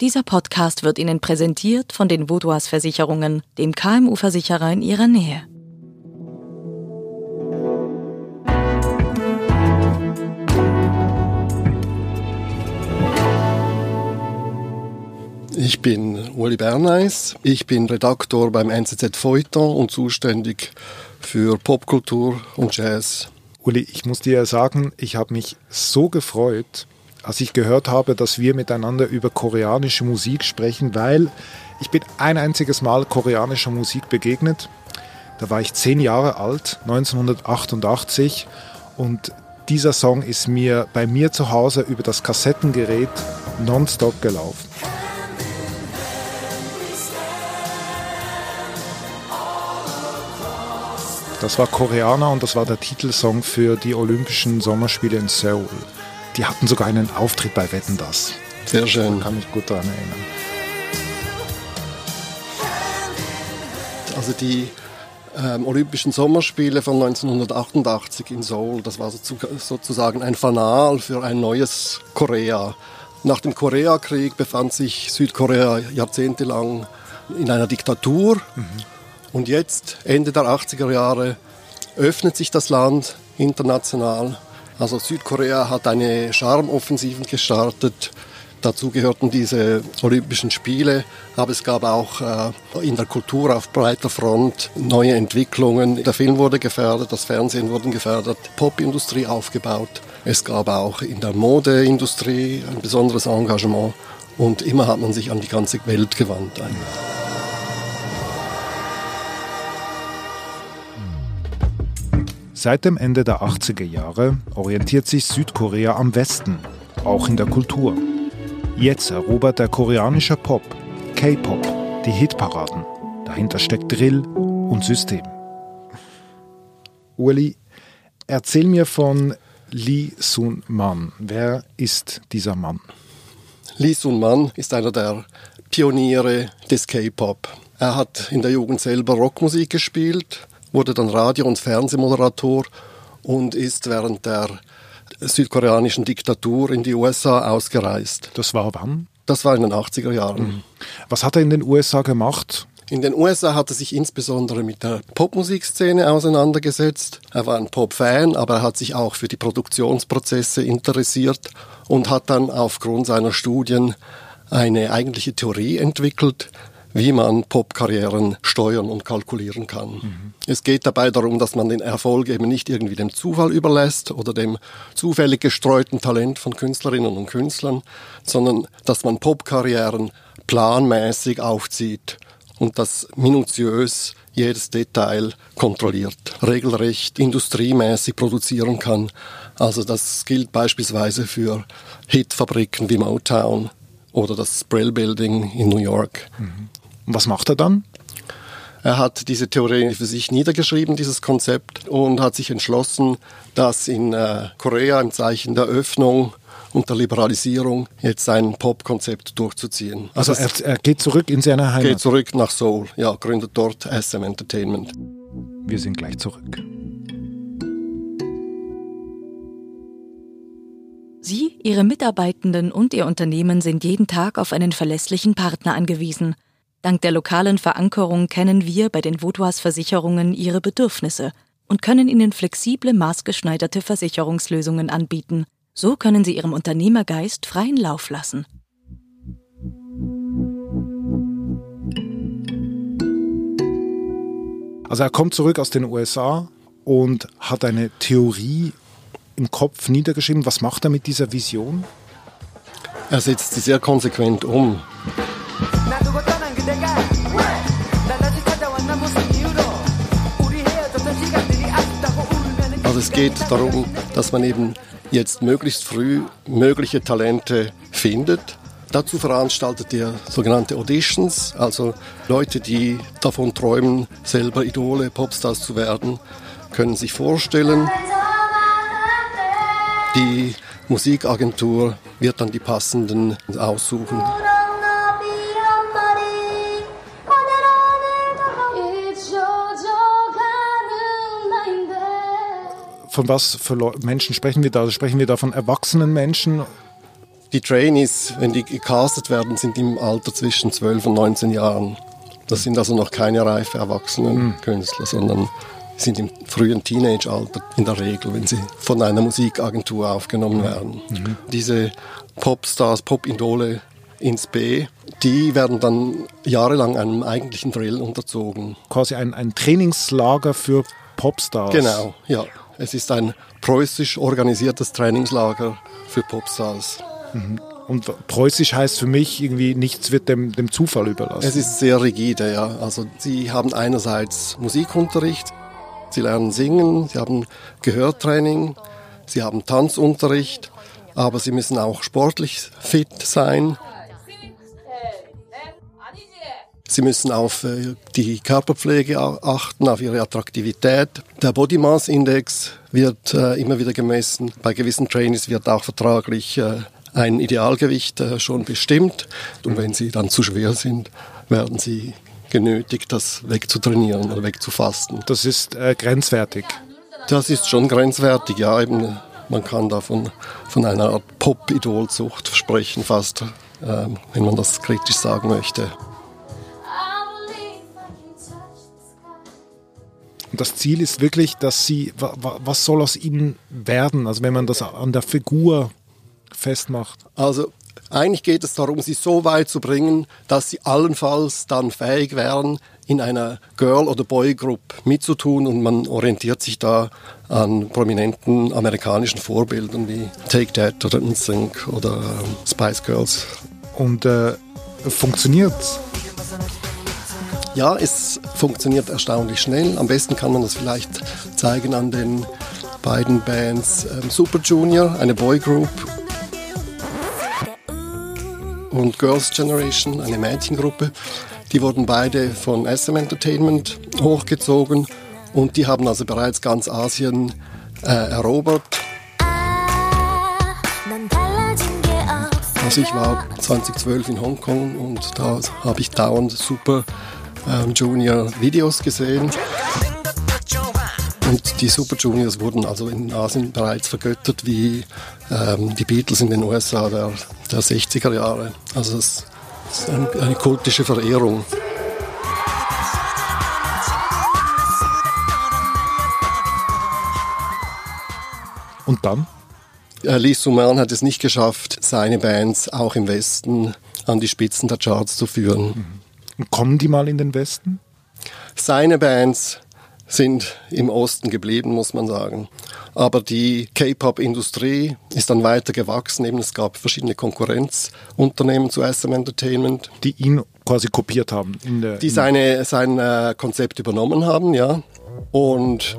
Dieser Podcast wird Ihnen präsentiert von den Vaudois Versicherungen, dem KMU-Versicherer in Ihrer Nähe. Ich bin Uli Berneis. Ich bin Redaktor beim NZZ Feuilleton und zuständig für Popkultur und Jazz. Uli, ich muss dir sagen, ich habe mich so gefreut, als ich gehört habe, dass wir miteinander über koreanische Musik sprechen, weil ich bin ein einziges Mal koreanischer Musik begegnet. Da war ich zehn Jahre alt, 1988, und dieser Song ist mir bei mir zu Hause über das Kassettengerät nonstop gelaufen. Das war Koreaner und das war der Titelsong für die Olympischen Sommerspiele in Seoul. Die hatten sogar einen Auftritt bei Wetten das. Sehr schön. Ich kann mich gut daran erinnern. Also die ähm, Olympischen Sommerspiele von 1988 in Seoul, das war sozusagen ein Fanal für ein neues Korea. Nach dem Koreakrieg befand sich Südkorea jahrzehntelang in einer Diktatur. Mhm. Und jetzt, Ende der 80er Jahre, öffnet sich das Land international. Also Südkorea hat eine Charmoffensive gestartet. Dazu gehörten diese Olympischen Spiele, aber es gab auch äh, in der Kultur auf breiter Front neue Entwicklungen. Der Film wurde gefördert, das Fernsehen wurde gefördert, Popindustrie aufgebaut. Es gab auch in der Modeindustrie ein besonderes Engagement und immer hat man sich an die ganze Welt gewandt. Eigentlich. Seit dem Ende der 80er Jahre orientiert sich Südkorea am Westen, auch in der Kultur. Jetzt erobert der koreanische Pop, K-Pop, die Hitparaden. Dahinter steckt Drill und System. Uli, erzähl mir von Lee Sun Man. Wer ist dieser Mann? Lee Sun Man ist einer der Pioniere des K-Pop. Er hat in der Jugend selber Rockmusik gespielt, wurde dann Radio- und Fernsehmoderator und ist während der südkoreanischen Diktatur in die USA ausgereist. Das war wann? Das war in den 80er Jahren. Mhm. Was hat er in den USA gemacht? In den USA hat er sich insbesondere mit der Popmusikszene auseinandergesetzt. Er war ein Pop-Fan, aber er hat sich auch für die Produktionsprozesse interessiert und hat dann aufgrund seiner Studien eine eigentliche Theorie entwickelt, wie man Popkarrieren steuern und kalkulieren kann. Mhm. Es geht dabei darum, dass man den Erfolg eben nicht irgendwie dem Zufall überlässt oder dem zufällig gestreuten Talent von Künstlerinnen und Künstlern, sondern dass man Popkarrieren planmäßig aufzieht und das minutiös jedes Detail kontrolliert, regelrecht industriemäßig produzieren kann. Also das gilt beispielsweise für Hitfabriken wie Motown oder das Brill Building in New York. Mhm. Und was macht er dann? Er hat diese Theorie für sich niedergeschrieben, dieses Konzept, und hat sich entschlossen, das in äh, Korea im Zeichen der Öffnung und der Liberalisierung jetzt sein Pop-Konzept durchzuziehen. Also, also er, er, geht zurück in seine Heimat? Geht zurück nach Seoul, ja, gründet dort SM Entertainment. Wir sind gleich zurück. Sie, Ihre Mitarbeitenden und Ihr Unternehmen sind jeden Tag auf einen verlässlichen Partner angewiesen – Dank der lokalen Verankerung kennen wir bei den Vaudois Versicherungen ihre Bedürfnisse und können ihnen flexible, maßgeschneiderte Versicherungslösungen anbieten. So können sie ihrem Unternehmergeist freien Lauf lassen. Also er kommt zurück aus den USA und hat eine Theorie im Kopf niedergeschrieben. Was macht er mit dieser Vision? Er setzt sie sehr konsequent um. Es geht darum, dass man eben jetzt möglichst früh mögliche Talente findet. Dazu veranstaltet er sogenannte Auditions, also Leute, die davon träumen, selber Idole, Popstars zu werden, können sich vorstellen. Die Musikagentur wird dann die passenden aussuchen. Von was für Menschen sprechen wir da? Also sprechen wir da von erwachsenen Menschen? Die Trainees, wenn die gecastet werden, sind im Alter zwischen 12 und 19 Jahren. Das sind also noch keine reife Erwachsenen-Künstler, sondern sind im frühen Teenage-Alter in der Regel, wenn sie von einer Musikagentur aufgenommen werden. Mhm. Diese Popstars, Pop-Idole ins B, die werden dann jahrelang einem eigentlichen Drill unterzogen. Quasi ein, ein Trainingslager für Popstars. Genau, ja. Es ist ein preußisch organisiertes Trainingslager für Popstars. Mhm. Und preußisch heißt für mich irgendwie, nichts wird dem, dem Zufall überlassen. Es ist sehr rigide, ja. Also sie haben einerseits Musikunterricht, sie lernen singen, sie haben Gehörtraining, sie haben Tanzunterricht, aber sie müssen auch sportlich fit sein. Sie müssen auf äh, die Körperpflege achten, auf ihre Attraktivität. Der Body Mass Index wird äh, immer wieder gemessen. Bei gewissen Trainings wird auch vertraglich äh, ein Idealgewicht schon bestimmt. Und wenn sie dann zu schwer sind, werden sie genötigt, das wegzutrainieren oder wegzufasten. Das ist äh, grenzwertig. Das ist schon grenzwertig, ja. Eben, man kann da von, von einer Art Pop-Idolzucht sprechen, fast, äh, wenn man das kritisch sagen möchte. Und das Ziel ist wirklich, dass sie, was soll aus ihnen werden? Also wenn man das an der Figur festmacht. Also eigentlich geht es darum, sie so weit zu bringen, dass sie allenfalls dann fähig wären, in einer Girl- oder Boy-Group mitzutun und man orientiert sich da an prominenten amerikanischen Vorbildern wie Take That oder NSYNC oder ähm, Spice Girls. Und äh, funktioniert's? Ja, es funktioniert erstaunlich schnell. Am besten kann man das vielleicht zeigen an den beiden Bands ähm, Super Junior, eine Boygroup, und Girls Generation, eine Mädchengruppe. Die wurden beide von SM Entertainment hochgezogen und die haben also bereits ganz Asien äh, erobert. Also ich war 2012 in Hongkong und da habe ich dauernd super ähm, Junior Videos gesehen. Und die Super Juniors wurden also in Asien bereits vergöttert wie ähm, die Beatles in den USA der, der 60er Jahre. Also es ist ein, eine kultische Verehrung. Und dann? Lee Suman hat es nicht geschafft, seine Bands auch im Westen an die Spitzen der Charts zu führen. Und kommen die mal in den Westen? Seine Bands sind im Osten geblieben, muss man sagen. Aber die K-Pop-Industrie ist dann weiter gewachsen. Eben es gab verschiedene Konkurrenzunternehmen zu SM Entertainment. Die ihn quasi kopiert haben. Die seine, sein äh, Konzept übernommen haben, ja. Und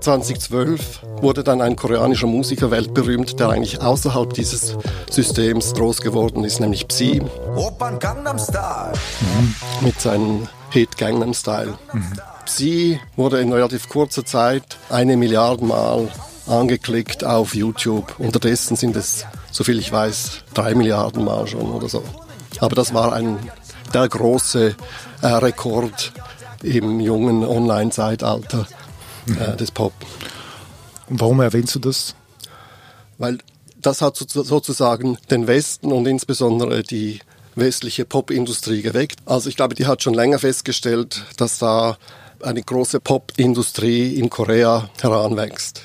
2012 wurde dann ein koreanischer Musiker weltberühmt, der eigentlich außerhalb dieses Systems groß geworden ist, nämlich Psy. Mhm. Mit seinem Hit Gangnam Style. Mhm. Sie wurde in relativ kurzer Zeit eine Milliarde Mal angeklickt auf YouTube. Unterdessen sind es, soviel ich weiß, drei Milliarden Mal schon oder so. Aber das war ein, der große äh, Rekord im jungen Online-Zeitalter äh, des Pop. Und warum erwähnst du das? Weil das hat sozusagen den Westen und insbesondere die westliche Popindustrie geweckt. Also ich glaube, die hat schon länger festgestellt, dass da eine große Popindustrie in Korea heranwächst.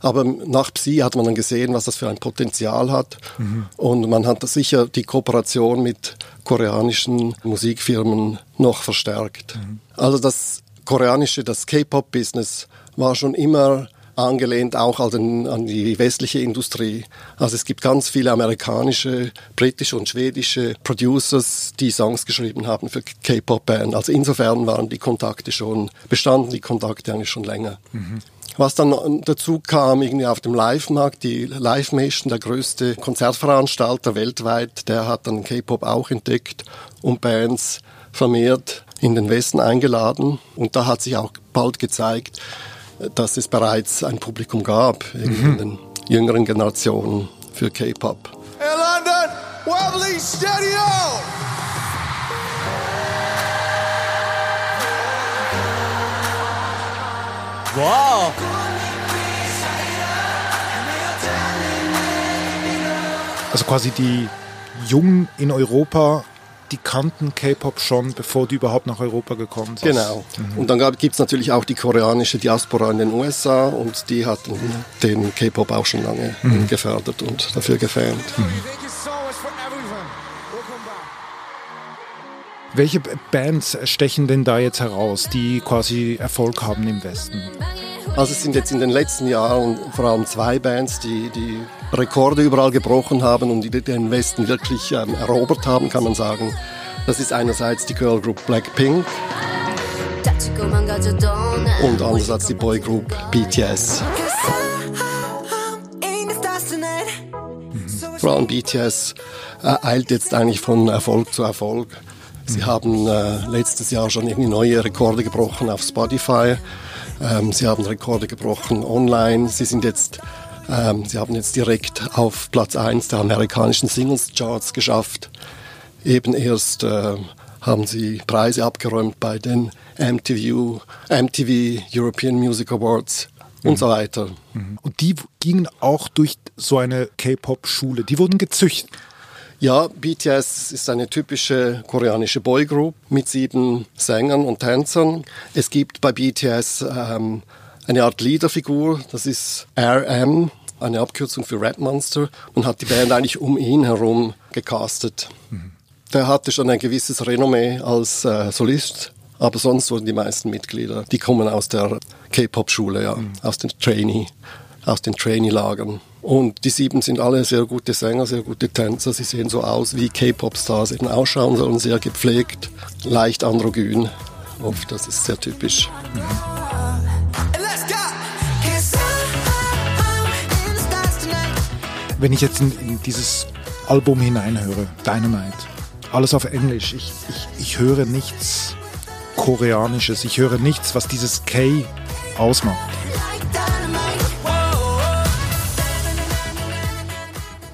Aber nach Psi hat man dann gesehen, was das für ein Potenzial hat. Mhm. Und man hat sicher die Kooperation mit koreanischen Musikfirmen noch verstärkt. Mhm. Also das koreanische, das K-Pop-Business war schon immer angelehnt auch an, an die westliche Industrie. Also es gibt ganz viele amerikanische, britische und schwedische Producers, die Songs geschrieben haben für K-Pop-Band. Also insofern waren die Kontakte schon, bestanden die Kontakte eigentlich schon länger. Mhm. Was dann dazu kam, irgendwie auf dem Live-Markt, die Live Nation, der größte Konzertveranstalter weltweit, der hat dann K-Pop auch entdeckt und Bands vermehrt in den Westen eingeladen. Und da hat sich auch bald gezeigt, dass es bereits ein Publikum gab mhm. in den jüngeren Generationen für K-Pop. In London, Webley Studio! Wow! Also quasi die Jungen in Europa, die kannten K-Pop schon, bevor die überhaupt nach Europa gekommen sind. Genau. Mhm. Und dann gibt es natürlich auch die koreanische Diaspora in den USA und die hatten den K-Pop auch schon lange mhm. gefördert und dafür gefans. Mhm. Welche Bands stechen denn da jetzt heraus, die quasi Erfolg haben im Westen? Also es sind jetzt in den letzten Jahren vor allem zwei Bands, die die Rekorde überall gebrochen haben und den Westen wirklich ähm, erobert haben, kann man sagen. Das ist einerseits die Girl Group Blackpink und andererseits die Boy Group BTS. Allem BTS äh, eilt jetzt eigentlich von Erfolg zu Erfolg. Sie haben äh, letztes Jahr schon irgendwie neue Rekorde gebrochen auf Spotify. Ähm, sie haben Rekorde gebrochen online. Sie sind jetzt, ähm, sie haben jetzt direkt auf Platz 1 der amerikanischen Singles Charts geschafft. Eben erst äh, haben sie Preise abgeräumt bei den MTV, MTV European Music Awards und mhm. so weiter. Mhm. Und die gingen auch durch so eine K-Pop-Schule. Die wurden gezüchtet. Ja, BTS ist eine typische koreanische Boygroup mit sieben Sängern und Tänzern. Es gibt bei BTS ähm, eine Art Leaderfigur, das ist RM, eine Abkürzung für Red Monster. Man hat die Band eigentlich um ihn herum gecastet. Mhm. Der hatte schon ein gewisses Renommee als äh, Solist, aber sonst wurden die meisten Mitglieder, die kommen aus der K-Pop-Schule, ja, mhm. aus den Trainee, aus den Trainee-Lagern. Und die sieben sind alle sehr gute Sänger, sehr gute Tänzer. Sie sehen so aus, wie K-Pop-Stars eben ausschauen sollen, sehr gepflegt, leicht androgyn. Oft, das ist sehr typisch. Mhm. Wenn ich jetzt in, in, dieses Album hineinhöre, Dynamite, alles auf Englisch, ich, ich, ich höre nichts Koreanisches, ich höre nichts, was dieses K ausmacht.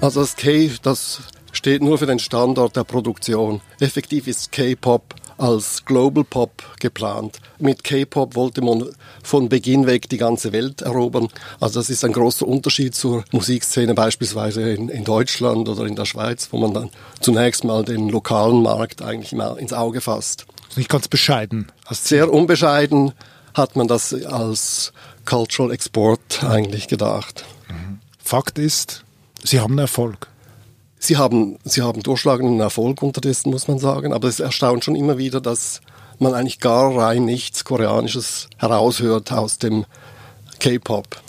Also das K, das steht nur für den Standort der Produktion. Effektiv ist K-Pop als Global Pop geplant. Mit K-Pop wollte man von Beginn weg die ganze Welt erobern. Also das ist ein großer Unterschied zur Musikszene beispielsweise in, in Deutschland oder in der Schweiz, wo man dann zunächst mal den lokalen Markt eigentlich mal ins Auge fasst. Nicht ganz bescheiden. Sehr unbescheiden hat man das als Cultural Export eigentlich gedacht. Fakt ist, Sie haben Erfolg. Sie haben, Sie haben durchschlagenden Erfolg unterdessen, muss man sagen. Aber es erstaunt schon immer wieder, dass man eigentlich gar rein nichts Koreanisches heraushört aus dem K-Pop.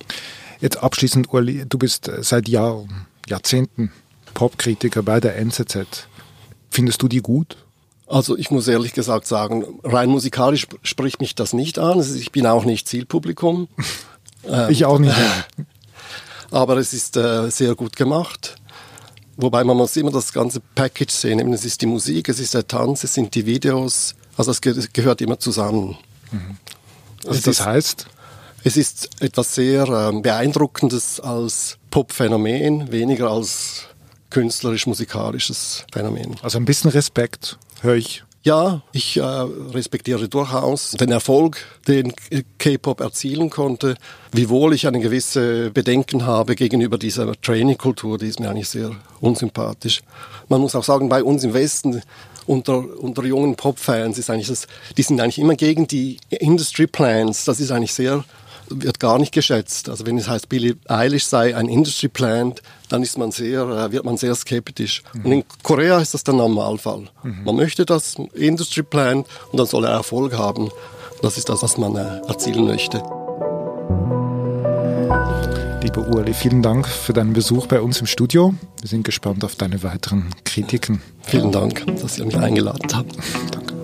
Jetzt abschließend, Uli, du bist seit Jahren, Jahrzehnten Popkritiker bei der NZZ. Findest du die gut? Also ich muss ehrlich gesagt sagen, rein musikalisch spricht mich das nicht an. Ich bin auch nicht Zielpublikum. ich auch nicht. aber es ist äh, sehr gut gemacht. Wobei man muss immer das ganze Package sehen. Es ist die Musik, es ist der Tanz, es sind die Videos. Also es ge gehört immer zusammen. Mhm. Also das ist, heißt? Es ist etwas sehr äh, Beeindruckendes als Pop-Phänomen, weniger als künstlerisch-musikalisches Phänomen. Also ein bisschen Respekt höre ich ja, ich äh, respektiere durchaus den Erfolg, den K-Pop erzielen konnte, wiewohl ich eine gewisse Bedenken habe gegenüber dieser Training-Kultur, die ist mir eigentlich sehr unsympathisch. Man muss auch sagen, bei uns im Westen unter, unter jungen Pop-Fans ist eigentlich das, die sind eigentlich immer gegen die Industry Plans. Das ist eigentlich sehr wird gar nicht geschätzt. Also wenn es heißt, Billie Eilish sei ein Industry Plant, dann ist man sehr, äh, wird man sehr skeptisch. Mhm. Und in Korea ist das der Normalfall. Mhm. Man möchte das Industry Plant und dann soll er Erfolg haben. Das ist das, was man äh, erzielen möchte. Lieber Uli, vielen Dank für deinen Besuch bei uns im Studio. Wir sind gespannt auf deine weiteren Kritiken. Vielen Dank, dass ihr mich eingeladen habt. Danke.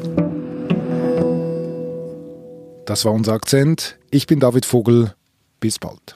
Das war unser Akzent. Ich bin David Vogel. Bis bald.